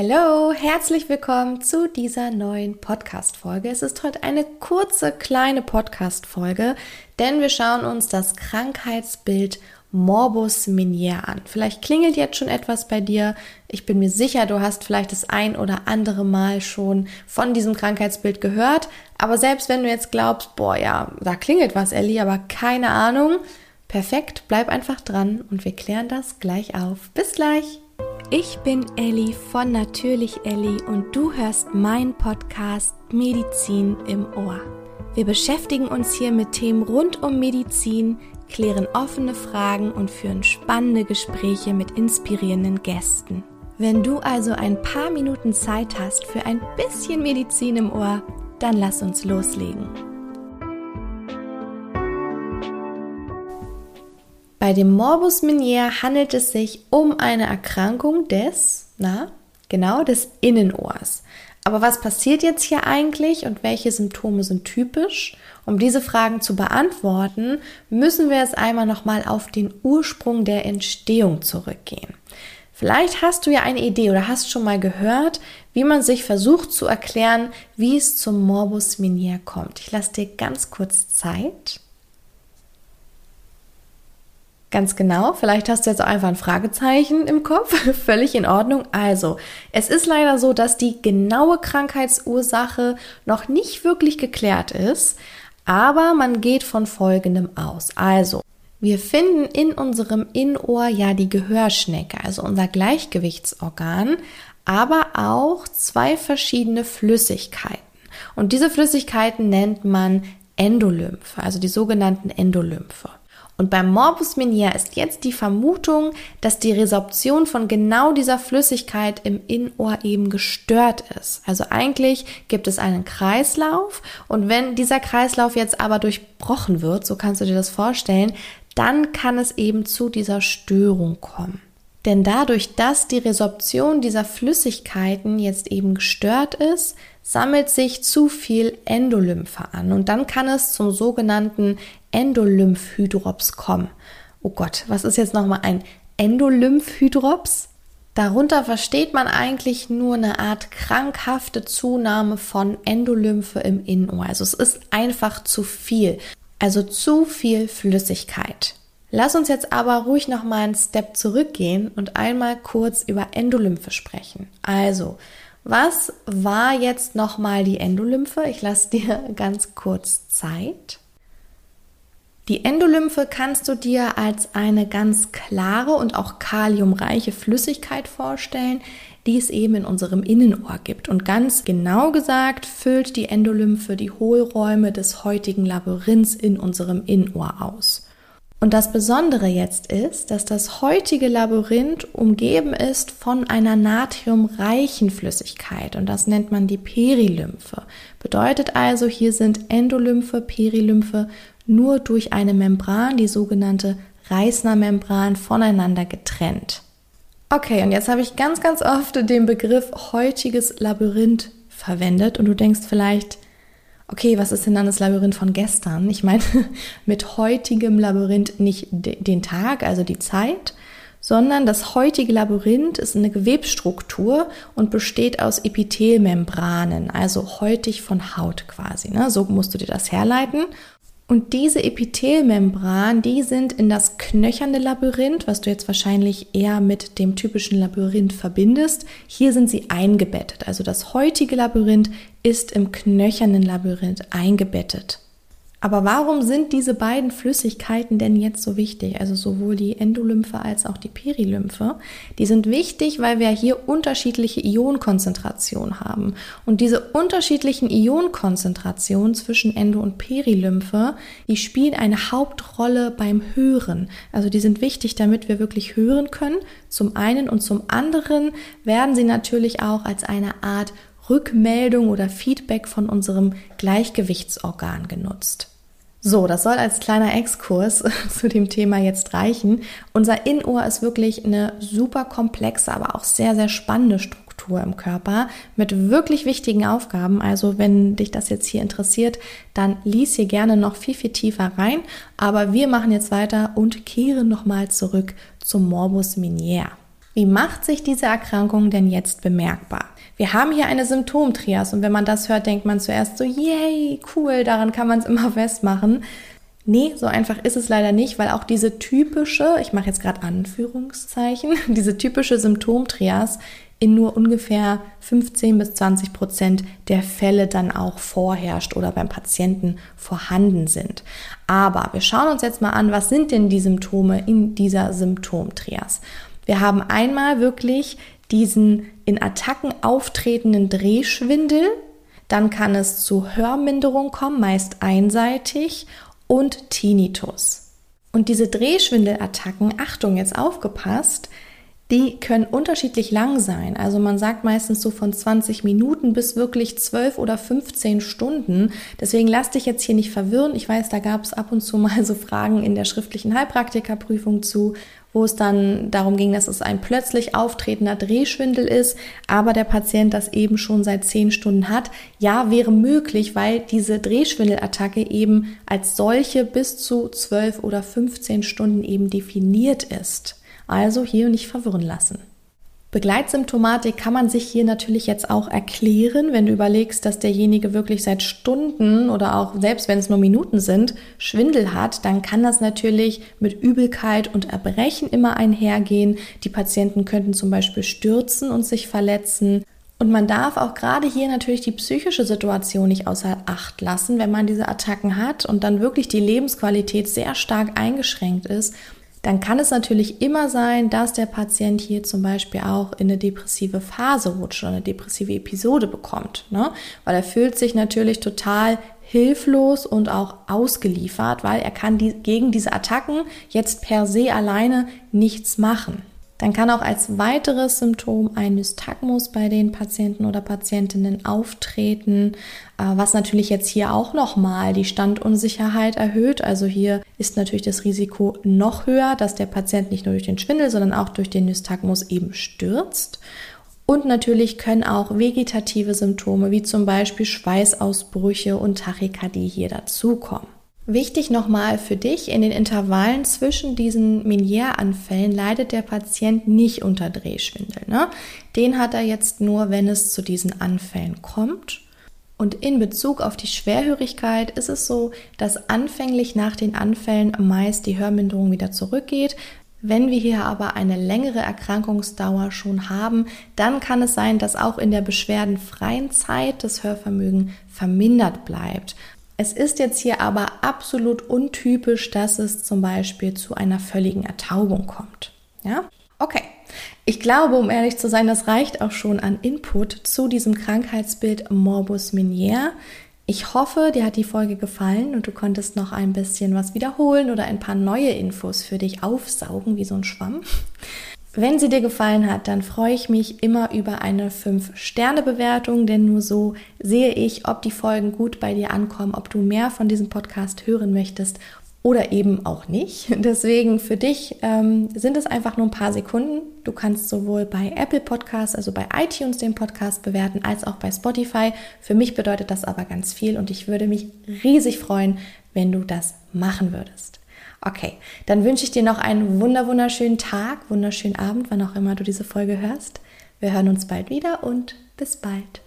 Hallo, herzlich willkommen zu dieser neuen Podcast-Folge. Es ist heute eine kurze, kleine Podcast-Folge, denn wir schauen uns das Krankheitsbild Morbus Minier an. Vielleicht klingelt jetzt schon etwas bei dir. Ich bin mir sicher, du hast vielleicht das ein oder andere Mal schon von diesem Krankheitsbild gehört. Aber selbst wenn du jetzt glaubst, boah, ja, da klingelt was, Ellie, aber keine Ahnung. Perfekt, bleib einfach dran und wir klären das gleich auf. Bis gleich! Ich bin Elli von Natürlich Elli und du hörst meinen Podcast Medizin im Ohr. Wir beschäftigen uns hier mit Themen rund um Medizin, klären offene Fragen und führen spannende Gespräche mit inspirierenden Gästen. Wenn du also ein paar Minuten Zeit hast für ein bisschen Medizin im Ohr, dann lass uns loslegen. Bei dem Morbus Minier handelt es sich um eine Erkrankung des, na, genau, des Innenohrs. Aber was passiert jetzt hier eigentlich und welche Symptome sind typisch? Um diese Fragen zu beantworten, müssen wir es einmal nochmal auf den Ursprung der Entstehung zurückgehen. Vielleicht hast du ja eine Idee oder hast schon mal gehört, wie man sich versucht zu erklären, wie es zum Morbus Minier kommt. Ich lasse dir ganz kurz Zeit. Ganz genau, vielleicht hast du jetzt auch einfach ein Fragezeichen im Kopf, völlig in Ordnung. Also, es ist leider so, dass die genaue Krankheitsursache noch nicht wirklich geklärt ist, aber man geht von Folgendem aus. Also, wir finden in unserem Innenohr ja die Gehörschnecke, also unser Gleichgewichtsorgan, aber auch zwei verschiedene Flüssigkeiten. Und diese Flüssigkeiten nennt man Endolymphe, also die sogenannten Endolymphe. Und beim Morbus Minier ist jetzt die Vermutung, dass die Resorption von genau dieser Flüssigkeit im Innenohr eben gestört ist. Also eigentlich gibt es einen Kreislauf und wenn dieser Kreislauf jetzt aber durchbrochen wird, so kannst du dir das vorstellen, dann kann es eben zu dieser Störung kommen. Denn dadurch, dass die Resorption dieser Flüssigkeiten jetzt eben gestört ist, sammelt sich zu viel Endolymphe an und dann kann es zum sogenannten Endolymphhydrops kommen. Oh Gott, was ist jetzt nochmal ein Endolymphhydrops? Darunter versteht man eigentlich nur eine Art krankhafte Zunahme von Endolymphe im Innenohr. Also es ist einfach zu viel. Also zu viel Flüssigkeit. Lass uns jetzt aber ruhig nochmal einen Step zurückgehen und einmal kurz über Endolymphe sprechen. Also, was war jetzt nochmal die Endolymphe? Ich lasse dir ganz kurz Zeit. Die Endolymphe kannst du dir als eine ganz klare und auch kaliumreiche Flüssigkeit vorstellen, die es eben in unserem Innenohr gibt. Und ganz genau gesagt füllt die Endolymphe die Hohlräume des heutigen Labyrinths in unserem Innenohr aus. Und das Besondere jetzt ist, dass das heutige Labyrinth umgeben ist von einer natriumreichen Flüssigkeit und das nennt man die Perilymphe. Bedeutet also, hier sind Endolymphe, Perilymphe nur durch eine Membran, die sogenannte Reißner-Membran, voneinander getrennt. Okay, und jetzt habe ich ganz, ganz oft den Begriff heutiges Labyrinth verwendet und du denkst vielleicht, okay, was ist denn dann das Labyrinth von gestern? Ich meine mit heutigem Labyrinth nicht den Tag, also die Zeit, sondern das heutige Labyrinth ist eine Gewebsstruktur und besteht aus Epithelmembranen, also heutig von Haut quasi. Ne? So musst du dir das herleiten. Und diese Epithelmembran, die sind in das knöchernde Labyrinth, was du jetzt wahrscheinlich eher mit dem typischen Labyrinth verbindest. Hier sind sie eingebettet. Also das heutige Labyrinth ist im knöchernen Labyrinth eingebettet. Aber warum sind diese beiden Flüssigkeiten denn jetzt so wichtig? Also sowohl die Endolymphe als auch die Perilymphe. Die sind wichtig, weil wir hier unterschiedliche Ionenkonzentrationen haben. Und diese unterschiedlichen Ionenkonzentrationen zwischen Endo- und Perilymphe, die spielen eine Hauptrolle beim Hören. Also die sind wichtig, damit wir wirklich hören können. Zum einen und zum anderen werden sie natürlich auch als eine Art Rückmeldung oder Feedback von unserem Gleichgewichtsorgan genutzt. So, das soll als kleiner Exkurs zu dem Thema jetzt reichen. Unser Innenohr ist wirklich eine super komplexe, aber auch sehr, sehr spannende Struktur im Körper mit wirklich wichtigen Aufgaben. Also wenn dich das jetzt hier interessiert, dann lies hier gerne noch viel, viel tiefer rein. Aber wir machen jetzt weiter und kehren nochmal zurück zum Morbus Minier. Wie macht sich diese Erkrankung denn jetzt bemerkbar? Wir haben hier eine Symptomtrias und wenn man das hört, denkt man zuerst so, yay, cool, daran kann man es immer festmachen. Nee, so einfach ist es leider nicht, weil auch diese typische, ich mache jetzt gerade Anführungszeichen, diese typische Symptomtrias in nur ungefähr 15 bis 20 Prozent der Fälle dann auch vorherrscht oder beim Patienten vorhanden sind. Aber wir schauen uns jetzt mal an, was sind denn die Symptome in dieser Symptomtrias? Wir haben einmal wirklich diesen in Attacken auftretenden Drehschwindel, dann kann es zu Hörminderung kommen, meist einseitig, und Tinnitus. Und diese Drehschwindelattacken, Achtung, jetzt aufgepasst, die können unterschiedlich lang sein. Also man sagt meistens so von 20 Minuten bis wirklich 12 oder 15 Stunden. Deswegen lass dich jetzt hier nicht verwirren. Ich weiß, da gab es ab und zu mal so Fragen in der schriftlichen Heilpraktikerprüfung zu, wo es dann darum ging, dass es ein plötzlich auftretender Drehschwindel ist, aber der Patient das eben schon seit 10 Stunden hat. Ja, wäre möglich, weil diese Drehschwindelattacke eben als solche bis zu 12 oder 15 Stunden eben definiert ist. Also hier nicht verwirren lassen. Begleitsymptomatik kann man sich hier natürlich jetzt auch erklären, wenn du überlegst, dass derjenige wirklich seit Stunden oder auch selbst wenn es nur Minuten sind, Schwindel hat, dann kann das natürlich mit Übelkeit und Erbrechen immer einhergehen. Die Patienten könnten zum Beispiel stürzen und sich verletzen. Und man darf auch gerade hier natürlich die psychische Situation nicht außer Acht lassen, wenn man diese Attacken hat und dann wirklich die Lebensqualität sehr stark eingeschränkt ist dann kann es natürlich immer sein, dass der Patient hier zum Beispiel auch in eine depressive Phase rutscht oder eine depressive Episode bekommt, ne? weil er fühlt sich natürlich total hilflos und auch ausgeliefert, weil er kann die, gegen diese Attacken jetzt per se alleine nichts machen. Dann kann auch als weiteres Symptom ein Nystagmus bei den Patienten oder Patientinnen auftreten, äh, was natürlich jetzt hier auch nochmal die Standunsicherheit erhöht. Also hier ist natürlich das Risiko noch höher, dass der Patient nicht nur durch den Schwindel, sondern auch durch den Nystagmus eben stürzt. Und natürlich können auch vegetative Symptome wie zum Beispiel Schweißausbrüche und Tachykardie hier dazukommen. Wichtig nochmal für dich, in den Intervallen zwischen diesen Meniere-Anfällen leidet der Patient nicht unter Drehschwindel. Ne? Den hat er jetzt nur, wenn es zu diesen Anfällen kommt. Und in Bezug auf die Schwerhörigkeit ist es so, dass anfänglich nach den Anfällen meist die Hörminderung wieder zurückgeht. Wenn wir hier aber eine längere Erkrankungsdauer schon haben, dann kann es sein, dass auch in der beschwerdenfreien Zeit das Hörvermögen vermindert bleibt. Es ist jetzt hier aber absolut untypisch, dass es zum Beispiel zu einer völligen Ertaubung kommt. Ja? Okay. Ich glaube, um ehrlich zu sein, das reicht auch schon an Input zu diesem Krankheitsbild Morbus Minier. Ich hoffe, dir hat die Folge gefallen und du konntest noch ein bisschen was wiederholen oder ein paar neue Infos für dich aufsaugen, wie so ein Schwamm. Wenn sie dir gefallen hat, dann freue ich mich immer über eine 5-Sterne-Bewertung, denn nur so sehe ich, ob die Folgen gut bei dir ankommen, ob du mehr von diesem Podcast hören möchtest oder eben auch nicht. Deswegen für dich ähm, sind es einfach nur ein paar Sekunden. Du kannst sowohl bei Apple Podcasts, also bei iTunes den Podcast bewerten, als auch bei Spotify. Für mich bedeutet das aber ganz viel und ich würde mich riesig freuen, wenn du das machen würdest. Okay, dann wünsche ich dir noch einen wunder wunderschönen Tag, wunderschönen Abend, wann auch immer du diese Folge hörst. Wir hören uns bald wieder und bis bald.